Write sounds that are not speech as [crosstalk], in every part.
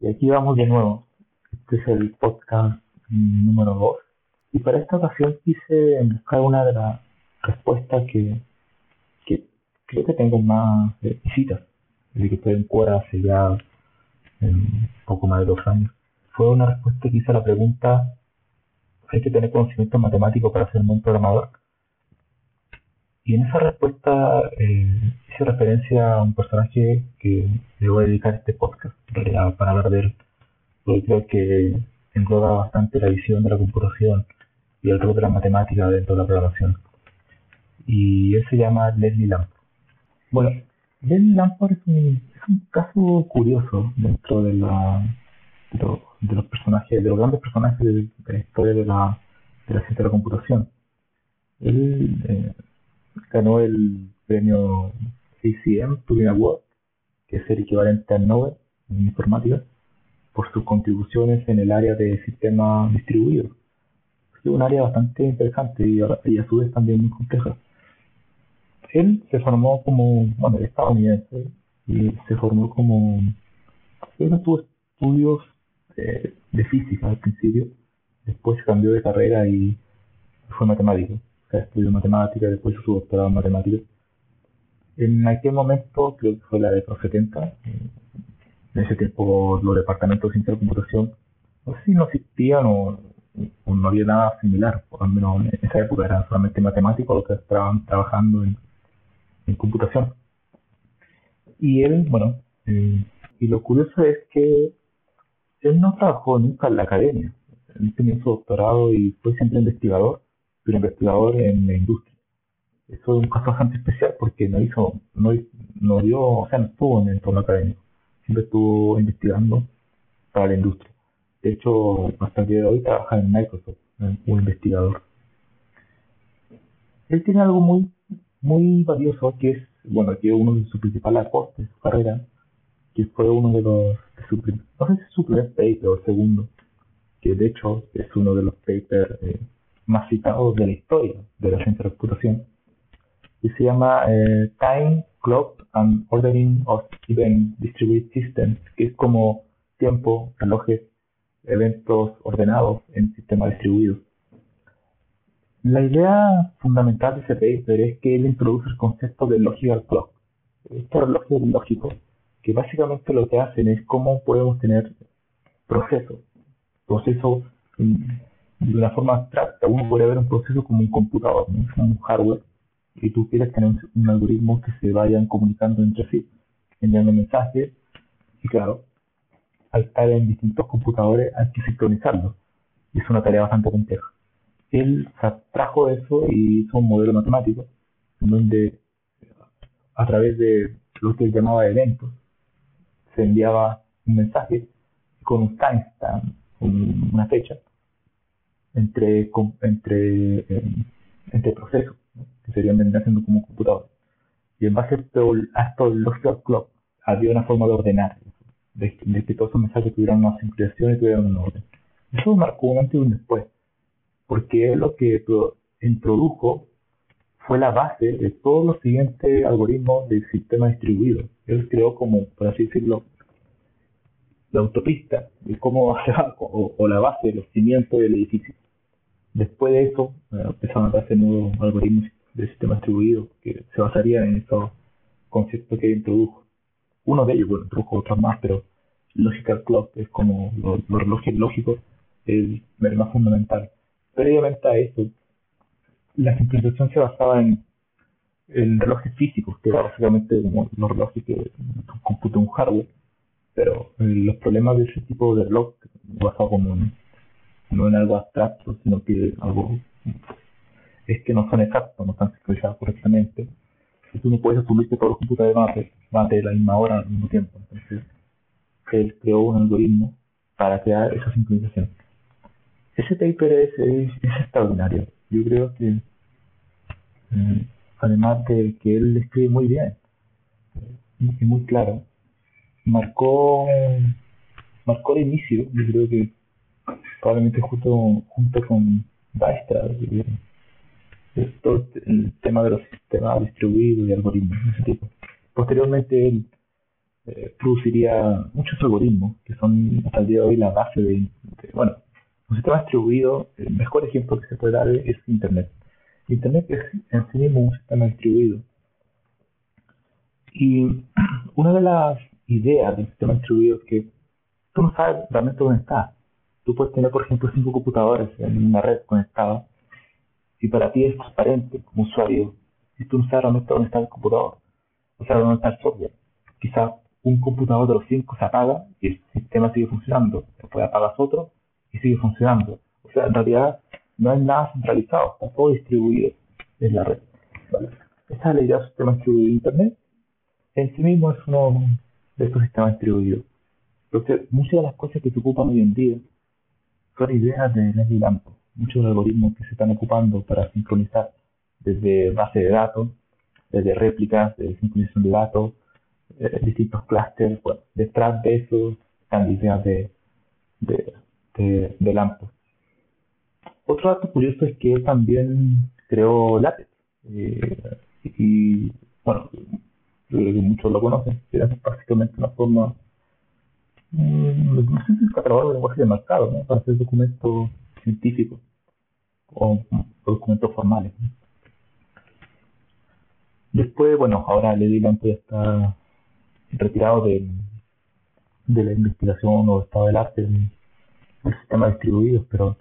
Y aquí vamos de nuevo. Este es el podcast número 2. Y para esta ocasión quise buscar una de las respuestas que, que creo que tengo más visitas. Desde que estoy en Quora hace ya un poco más de dos años. Fue una respuesta que hice a la pregunta ¿hay que tener conocimiento matemático para ser un buen programador? Y en esa respuesta eh, hice referencia a un personaje que le voy a dedicar este podcast, para hablar de él, porque creo que engloba bastante la visión de la computación y el rol de la matemática dentro de la programación. Y él se llama Leslie Lamport. Bueno, Leslie Lamport es un, caso curioso dentro de la de, los personajes, de los grandes personajes de, la historia de la, de la ciencia de la computación. Eh, ganó el premio ACM Turing Award, que es el equivalente al Nobel en informática, por sus contribuciones en el área de sistemas distribuidos. Es un área bastante interesante y a, su vez también muy compleja. Él se formó como, bueno, estadounidense y se formó como, él tuvo estudios eh, de física al principio, después cambió de carrera y fue matemático. Estudió matemática, después su doctorado en matemáticas en aquel momento, creo que fue la década 70, en ese tiempo los departamentos de ciencia de computación, no sé si no existían o, no había nada similar, por lo menos en esa época eran solamente matemáticos los que estaban trabajando en, computación. Y él, bueno, eh, y lo curioso es que él no trabajó nunca en la academia. Él tenía su doctorado y fue siempre investigador, pero investigador en la industria eso es un caso bastante especial porque no hizo, no, no dio, o sea, no estuvo en el entorno académico, siempre estuvo investigando para la industria. De hecho, hasta el día de hoy trabaja en Microsoft, como investigador. Él tiene algo muy, muy valioso que es, bueno, que uno de sus principales aportes de su carrera, que fue uno de los, de no sé si su primer paper o segundo, que de hecho es uno de los papers eh, más citados de la historia de la ciencia de la computación, y se llama eh, Time, Clock and Ordering of Event Distributed Systems, que es como tiempo, relojes, eventos ordenados en sistemas distribuidos. La idea fundamental de ese paper es que él introduce el concepto de logical clock. Estos relojes lógicos, que básicamente lo que hacen es cómo podemos tener procesos, procesos mm, de una forma abstracta. Uno puede ver un proceso como un computador, un hardware y tú quieres tener un, algoritmo que se vayan comunicando entre sí, enviando mensajes, y claro, al estar en distintos computadores hay que sincronizarlo, es una tarea bastante compleja. Él trajo eso y hizo un modelo matemático, en donde a través de lo que él llamaba eventos, se enviaba un mensaje con un timestamp, una fecha, entre, entre, eh, entre procesos que serían vendría siendo como computador. Y en base a estos logical clock había una forma de ordenar, de, que todos esos mensajes tuvieran una sincronización y tuvieran un orden. Eso marcó un antes y un después, porque lo que introdujo fue la base de todos los siguientes algoritmos del sistema distribuido. Él creó como, por así decirlo, la autopista de cómo [laughs] o, o la base, los cimientos del edificio. Después de eso, empezaron a hacer nuevos algoritmos de sistema distribuido que se basarían en estos conceptos que introdujo. Uno de ellos, bueno, introdujo otros más, pero logical clock, es como los relojes lógicos, es el más fundamental. Previamente a eso, la simplificación se basaba en, en relojes físicos, que era básicamente como los relojes que computa un hardware, pero eh, los problemas de ese tipo de reloj, basado como en, no en algo abstracto, sino que algo es que no son exactos, no están sincronizados correctamente. Y tú no puedes asumir que todos los computadores van a, de la misma hora al mismo tiempo. Entonces, él creó un algoritmo para crear esa sincronización. Ese paper es, es, extraordinario. Yo creo que, eh, además de que él escribe muy bien y muy claro, marcó marcó el inicio, yo creo que probablemente justo junto con Dijkstra, todo el tema de los sistemas distribuidos y algoritmos de ese tipo. Posteriormente él eh, produciría muchos algoritmos que son hasta el día de hoy la base de, bueno, un sistema distribuido, el mejor ejemplo que se puede dar es Internet. Internet es en sí mismo un sistema distribuido. Y [clears throat] una de las ideas del sistema distribuido es que tú no sabes realmente dónde está. Tú puedes tener, por ejemplo, cinco computadores en una red conectada y para ti es transparente como usuario y tú no sabes realmente dónde está el computador, o sea, dónde está el software. Quizás un computador de los cinco se apaga y el sistema sigue funcionando. Después apagas otro y sigue funcionando. O sea, en realidad no hay nada centralizado, está todo distribuido en la red. ¿vale? Esa es la idea del sistema distribuido de Internet. En sí mismo es uno estos sistemas distribuidos. Entonces, muchas de las cosas que se ocupan hoy en día son ideas de Leslie Lampo. Muchos algoritmos que se están ocupando para sincronizar desde base de datos, desde réplicas, de sincronización de datos, eh, distintos clústeres. Bueno, detrás de eso están ideas de, Lampo. Otro dato curioso es que también creó LaTeX. Eh, y bueno, muchos lo conocen, era básicamente una forma Mm, no sé si es catalogado de lenguaje de mercado, ¿no? Para hacer documentos científicos o, documentos formales. Después, bueno, ahora Lady Lampo ya está retirado de, de la investigación o estado del arte del, sistema distribuido, pero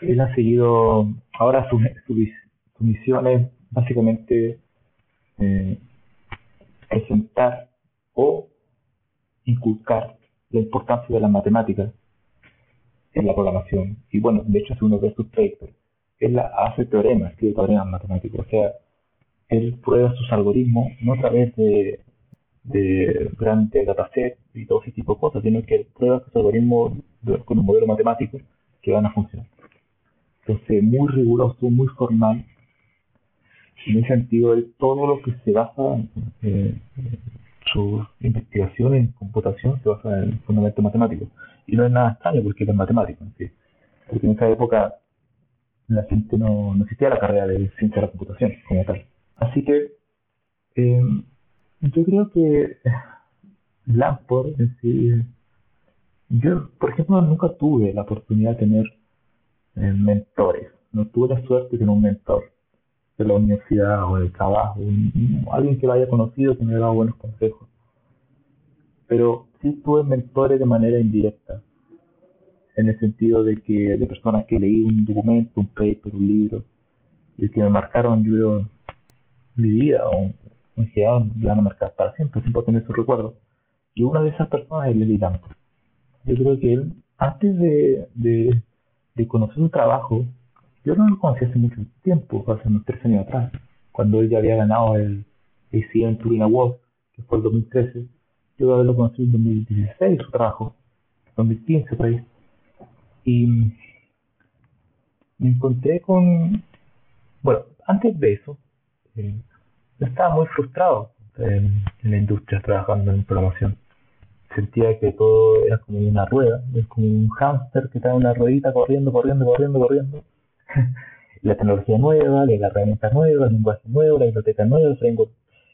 él ha seguido, ahora su, su, misión es básicamente eh, presentar o inculcar la importancia de las matemáticas en la programación. Y bueno, de hecho, si uno ve sus papers, él hace teoremas, escribe teoremas matemáticos. O sea, él prueba sus algoritmos no a través de, de grandes datasets y todo ese tipo de cosas, sino que él prueba sus algoritmos con un modelo matemático que van a funcionar. Entonces, muy riguroso, muy formal. En ese sentido, él, todo lo que se basa en, eh, su investigación en computación se basa en fundamentos matemáticos. Y no es nada extraño porque es matemático. Porque en esa época la gente no, no existía la carrera de ciencia de la computación como tal. Así que em, yo creo que Lamport en sí, yo por ejemplo nunca tuve la oportunidad de tener eh, mentores. No tuve la suerte de tener un mentor de la universidad o del trabajo, alguien que lo haya conocido que me haya dado buenos consejos. Pero sí tuve mentores de manera indirecta, en el sentido de que de personas que leí un documento, un paper, un libro, y que me marcaron, yo mi vida, o en general me van a marcar para siempre, siempre tener su recuerdo. Y una de esas personas es Lely. Yo creo que él, antes de, de, de conocer su trabajo, yo no lo conocí hace mucho tiempo, hace unos tres años atrás, cuando él ya había ganado el ACM Turing Award, que fue el 2013. Yo haberlo conocido en 2016, su trabajo, 2015 por ahí. Y me encontré con. Bueno, antes de eso, eh, estaba muy frustrado en, la industria trabajando en programación. Sentía que todo era como una rueda, es como un hámster que en una ruedita corriendo, corriendo, corriendo, corriendo [laughs] la tecnología nueva, la herramienta nueva, el lenguaje nuevo, la biblioteca nueva, el framework.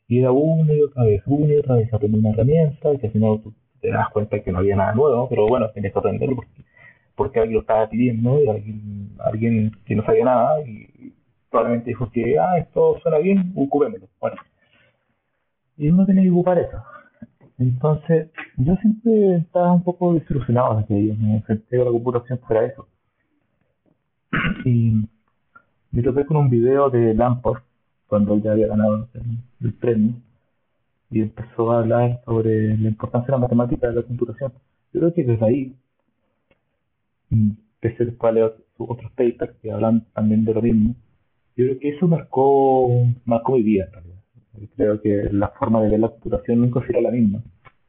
Y era una y otra vez, una y otra vez aprender una herramienta, y que al final te das cuenta que no había nada nuevo, pero bueno, tienes que aprenderlo porque, porque alguien lo estaba pidiendo, y alguien, alguien que no sabía nada, y probablemente dijo que, ah, esto suena bien, ocupémoslo. Bueno. Y uno tiene que ocupar eso. Entonces, yo siempre estaba un poco desilusionado de que me enfrenté a la computación fuera eso. [clears throat] Y me topé con un video de Lamport, cuando ya había ganado el, premio, y empezó a hablar sobre la importancia de la matemática de la computación. Yo creo que desde ahí, pese a leer otros papers que hablan también de lo mismo, yo creo que eso marcó, marcó mi vida en realidad. Creo que la forma de ver la computación nunca será la misma.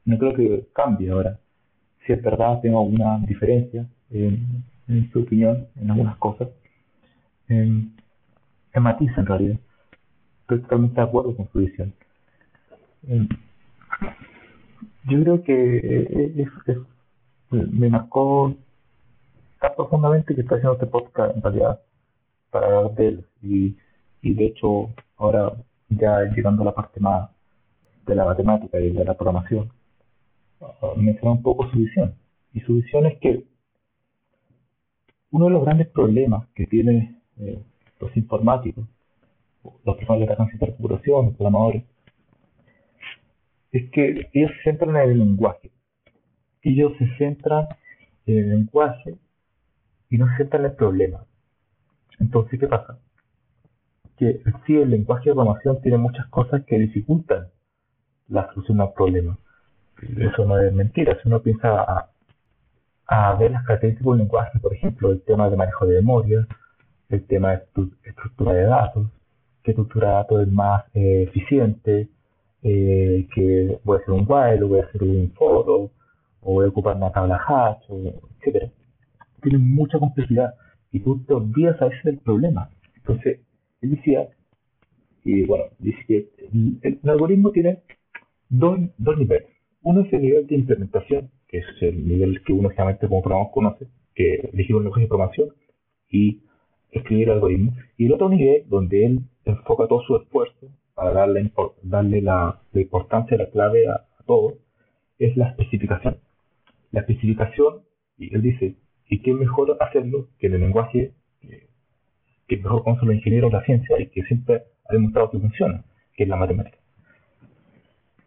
No creo que cambie ahora. Si es verdad, tengo alguna diferencia en, su opinión en algunas cosas. En, en matiz, en realidad. Estoy totalmente de acuerdo con su visión. yo creo que me marcó tan profundamente que está haciendo este podcast en realidad para hablar de él. Y, y de hecho, ahora ya llegando a la parte más de la matemática y de la programación, uh, menciona un poco su visión. Y su visión es que uno de los grandes problemas que tienen eh, los informáticos, los personas que trabajan en computación, los programadores, es que ellos se centran en el lenguaje. Ellos se centran en el lenguaje y no se centran en el problema. Entonces, ¿qué pasa? Que sí, el lenguaje de programación tiene muchas cosas que dificultan la solución a un problema. Eso no es mentira. Si uno piensa a, a ver las características del lenguaje, por ejemplo, el tema de manejo de memoria, el tema de estructura de datos, qué estructura de datos es más eh, eficiente, eh, que voy a hacer un while, o voy a hacer un for, o voy a ocupar una tabla hash, etc. Tiene mucha complejidad y tú te olvidas a veces del problema. Entonces, él decía, y bueno, dice que el, algoritmo tiene dos, dos, niveles. Uno es el nivel de implementación, que es el nivel que uno generalmente como programador conoce, que elegir un lenguaje de programación y escribir el. Y el otro nivel, donde él enfoca todo su esfuerzo para darle, darle la, importancia, la clave a todo, es la especificación. La especificación, y él dice, y qué mejor hacerlo que en el lenguaje que, mejor conocen los ingenieros de la ciencia y que siempre ha demostrado que funciona, que es la matemática.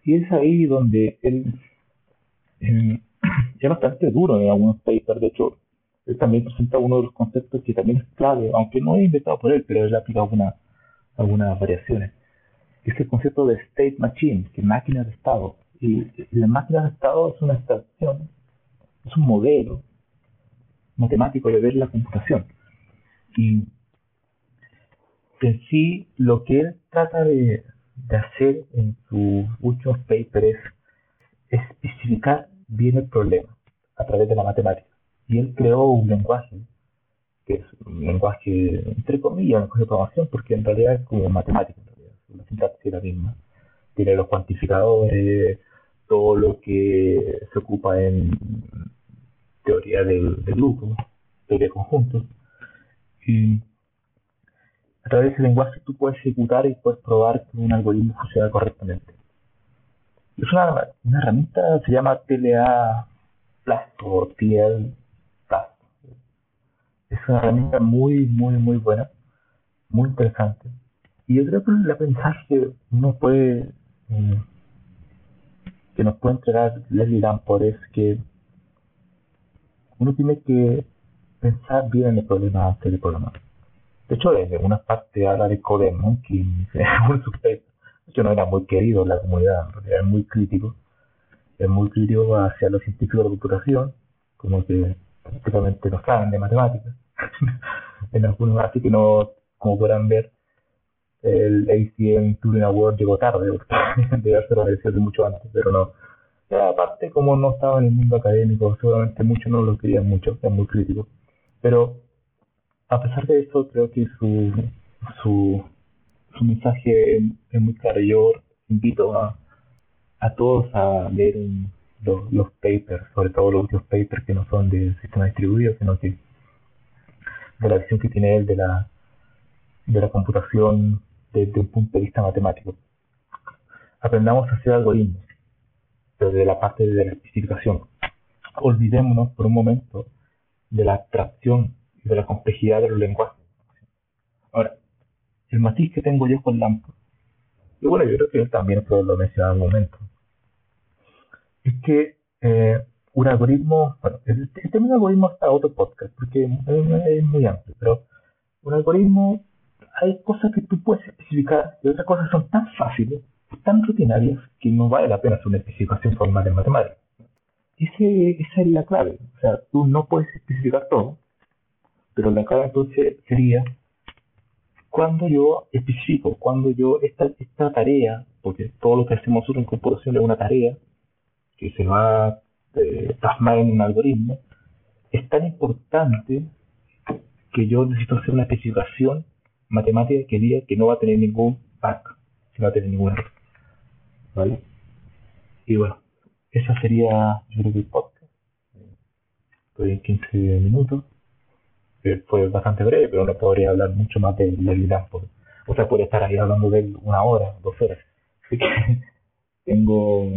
Y es ahí donde él [clears throat] es bastante duro en algunos papers, de hecho, él también presenta uno de los conceptos que también es clave, aunque no es inventado por él, pero él aplica algunas algunas variaciones. Es el concepto de state machine, que máquina de estado. Y la máquina de estado es una abstracción, es un modelo matemático de ver la computación. Y en sí, lo que él trata de, hacer en sus últimos papers es especificar bien el problema a través de la matemática. Y él creó un lenguaje, que es un lenguaje, entre comillas, un lenguaje de programación, porque en realidad es como matemática, en realidad, la sintaxis es la misma. Tiene los cuantificadores, todo lo que se ocupa en teoría del, grupo, teoría de conjuntos. Y a través de ese lenguaje tú puedes ejecutar y puedes probar que un algoritmo funciona correctamente. Es una, una herramienta, se llama TLA Plus o TL Plus. Es una herramienta muy, muy, muy buena, muy interesante. Y yo creo que el aprendizaje que uno puede, eh, que nos puede entregar Leslie Lamport es que uno tiene que pensar bien en el problema antes de programar. De hecho, en algunas partes habla de CodeMonkey, [laughs] que no era muy querido en la comunidad, era muy crítico, es muy crítico hacia los científicos de computación, como que prácticamente no saben de matemáticas. [laughs] en algunos, así que no, como podrán ver, el ACM Turing Award llegó tarde, [laughs] debe haberse de mucho antes, pero no, aparte, como no estaba en el mundo académico, seguramente muchos no lo querían mucho, es muy crítico. Pero a pesar de eso, creo que su, su, su mensaje es, muy claro. Yo invito a, a todos a leer los, papers, sobre todo los últimos papers que no son de sistema distribuido, sino que de la visión que tiene él de la, de la computación desde un punto de vista matemático. Aprendamos a hacer algoritmos desde la parte de la especificación. Olvidémonos por un momento de la abstracción y de la complejidad de los lenguajes. Ahora, el matiz que tengo yo con Lamport, y bueno, yo creo que él también lo mencionaba en un momento, es que eh, un algoritmo, bueno, el, el término algoritmo está otro podcast porque es, muy amplio, pero un algoritmo hay cosas que tú puedes especificar y otras cosas son tan fáciles, tan rutinarias, que no vale la pena hacer una especificación formal en matemáticas. Ese, esa es la clave. O sea, tú no puedes especificar todo, pero la clave entonces sería cuando yo especifico, cuando yo esta, esta tarea, porque todo lo que hacemos nosotros en computación es una tarea que se va a eh, plasmar en un algoritmo, es tan importante que yo necesito hacer una especificación matemática que diga que no va a tener ningún bug, que no va a tener ningún error. ¿Vale? Y bueno, esa sería, yo creo que el podcast. Estoy en 15 minutos. Fue bastante breve, pero no podría hablar mucho más de la O sea, puede estar ahí hablando de él una hora, dos horas. Así que [laughs] tengo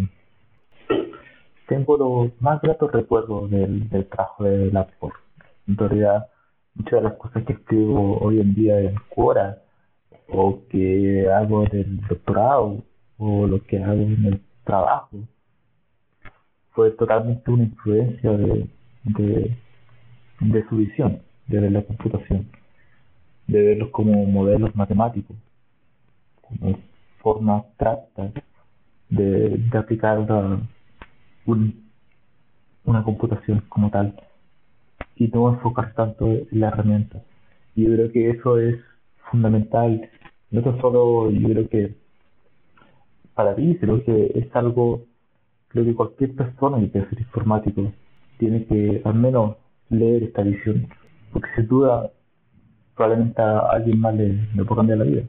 tengo los más gratos recuerdos del, del trabajo de Laptop. En realidad, muchas de las cosas que escribo hoy en día en Quora, o que hago en el doctorado, o lo que hago en el trabajo, fue totalmente una influencia de, de, de su visión, de ver la computación, de verlos como modelos matemáticos, como forma abstractas de, aplicar una computación como tal y no enfocar tanto en la herramienta. Yo creo que eso es fundamental, no tan solo yo creo que para ti, sino que es algo, creo que cualquier persona que quiera ser informático tiene que al menos leer esta visión, porque sin duda probablemente a alguien más le, le pueda cambiar la vida.